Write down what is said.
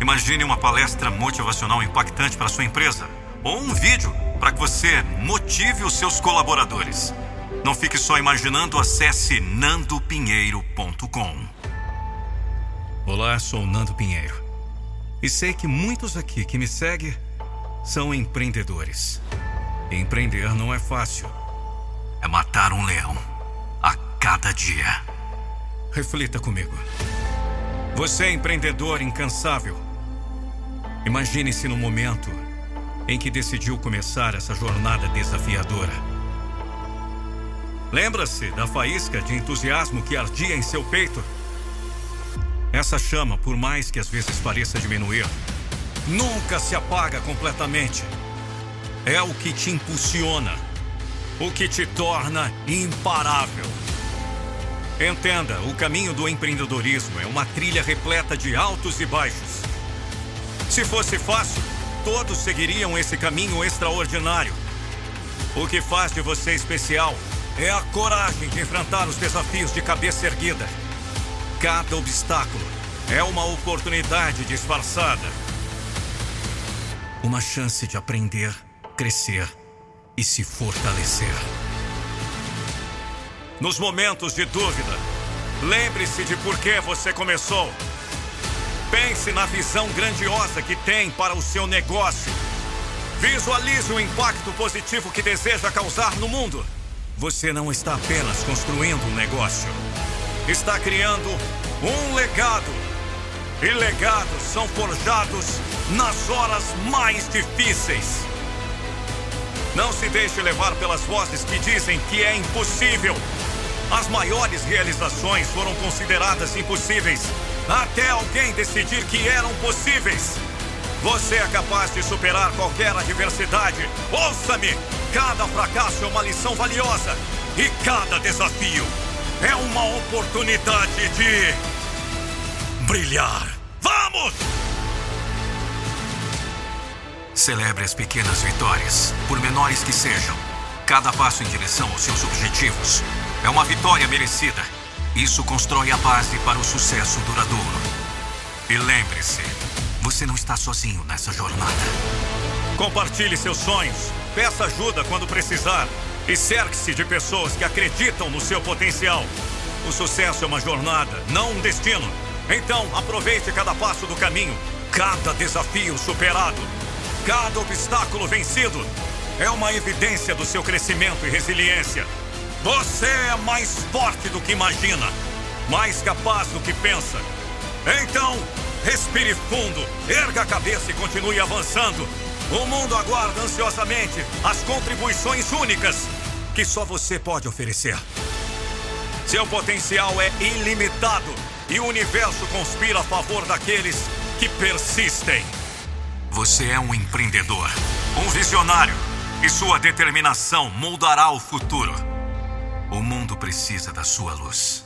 Imagine uma palestra motivacional impactante para sua empresa ou um vídeo para que você motive os seus colaboradores. Não fique só imaginando, acesse nandopinheiro.com. Olá, sou Nando Pinheiro. E sei que muitos aqui que me seguem são empreendedores. empreender não é fácil. É matar um leão a cada dia. Reflita comigo. Você é empreendedor incansável. Imagine-se no momento em que decidiu começar essa jornada desafiadora. Lembra-se da faísca de entusiasmo que ardia em seu peito? Essa chama, por mais que às vezes pareça diminuir, nunca se apaga completamente. É o que te impulsiona, o que te torna imparável. Entenda, o caminho do empreendedorismo é uma trilha repleta de altos e baixos. Se fosse fácil, todos seguiriam esse caminho extraordinário. O que faz de você especial é a coragem de enfrentar os desafios de cabeça erguida. Cada obstáculo é uma oportunidade disfarçada. Uma chance de aprender, crescer e se fortalecer. Nos momentos de dúvida, lembre-se de por que você começou. Pense na visão grandiosa que tem para o seu negócio. Visualize o impacto positivo que deseja causar no mundo. Você não está apenas construindo um negócio, está criando um legado. E legados são forjados nas horas mais difíceis. Não se deixe levar pelas vozes que dizem que é impossível. As maiores realizações foram consideradas impossíveis até alguém decidir que eram possíveis. Você é capaz de superar qualquer adversidade. Ouça-me! Cada fracasso é uma lição valiosa e cada desafio é uma oportunidade de brilhar. Vamos! Celebre as pequenas vitórias, por menores que sejam. Cada passo em direção aos seus objetivos é uma vitória merecida. Isso constrói a base para o sucesso duradouro. E lembre-se, você não está sozinho nessa jornada. Compartilhe seus sonhos, peça ajuda quando precisar e cerque-se de pessoas que acreditam no seu potencial. O sucesso é uma jornada, não um destino. Então, aproveite cada passo do caminho, cada desafio superado, cada obstáculo vencido. É uma evidência do seu crescimento e resiliência. Você é mais forte do que imagina, mais capaz do que pensa. Então, respire fundo, erga a cabeça e continue avançando. O mundo aguarda ansiosamente as contribuições únicas que só você pode oferecer. Seu potencial é ilimitado e o universo conspira a favor daqueles que persistem. Você é um empreendedor, um visionário, e sua determinação moldará o futuro. O mundo precisa da sua luz.